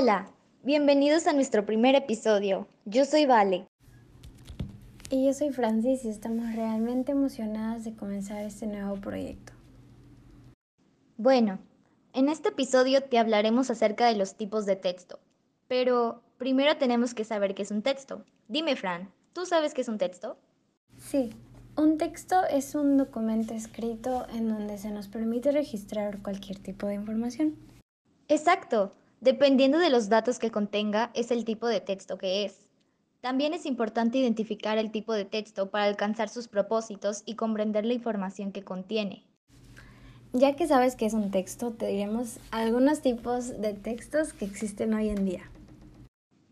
Hola, bienvenidos a nuestro primer episodio. Yo soy Vale. Y yo soy Francis y estamos realmente emocionadas de comenzar este nuevo proyecto. Bueno, en este episodio te hablaremos acerca de los tipos de texto. Pero primero tenemos que saber qué es un texto. Dime, Fran, ¿tú sabes qué es un texto? Sí, un texto es un documento escrito en donde se nos permite registrar cualquier tipo de información. Exacto. Dependiendo de los datos que contenga, es el tipo de texto que es. También es importante identificar el tipo de texto para alcanzar sus propósitos y comprender la información que contiene. Ya que sabes que es un texto, te diremos algunos tipos de textos que existen hoy en día.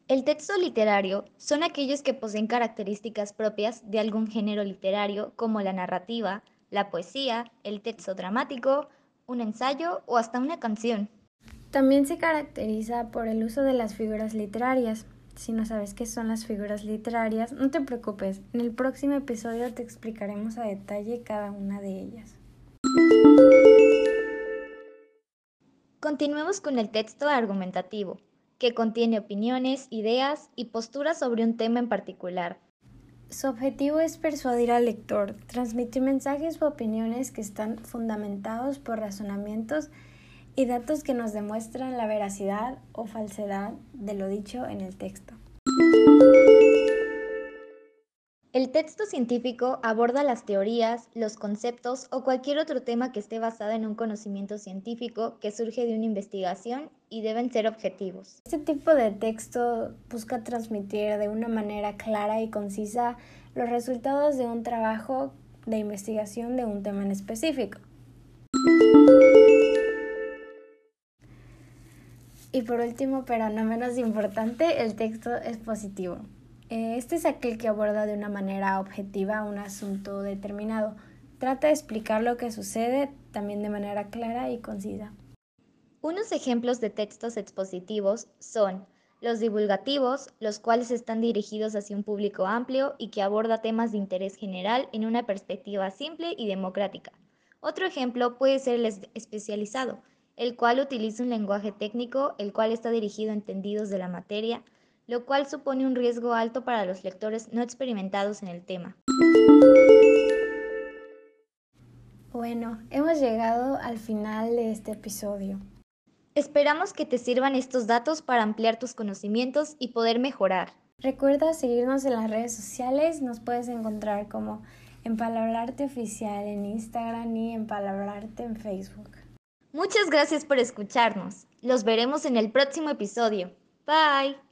El texto literario son aquellos que poseen características propias de algún género literario como la narrativa, la poesía, el texto dramático, un ensayo o hasta una canción. También se caracteriza por el uso de las figuras literarias, si no sabes qué son las figuras literarias, no te preocupes, en el próximo episodio te explicaremos a detalle cada una de ellas. Continuemos con el texto argumentativo, que contiene opiniones, ideas y posturas sobre un tema en particular. Su objetivo es persuadir al lector, transmitir mensajes o opiniones que están fundamentados por razonamientos y datos que nos demuestran la veracidad o falsedad de lo dicho en el texto. El texto científico aborda las teorías, los conceptos o cualquier otro tema que esté basado en un conocimiento científico que surge de una investigación y deben ser objetivos. Este tipo de texto busca transmitir de una manera clara y concisa los resultados de un trabajo de investigación de un tema en específico. Y por último, pero no menos importante, el texto es positivo. Eh, este es aquel que aborda de una manera objetiva un asunto determinado. Trata de explicar lo que sucede también de manera clara y concisa. Unos ejemplos de textos expositivos son los divulgativos, los cuales están dirigidos hacia un público amplio y que aborda temas de interés general en una perspectiva simple y democrática. Otro ejemplo puede ser el especializado, el cual utiliza un lenguaje técnico, el cual está dirigido a entendidos de la materia, lo cual supone un riesgo alto para los lectores no experimentados en el tema. Bueno, hemos llegado al final de este episodio. Esperamos que te sirvan estos datos para ampliar tus conocimientos y poder mejorar. Recuerda seguirnos en las redes sociales, nos puedes encontrar como Empalabrarte Oficial en Instagram y Empalabrarte en Facebook. Muchas gracias por escucharnos. Los veremos en el próximo episodio. Bye.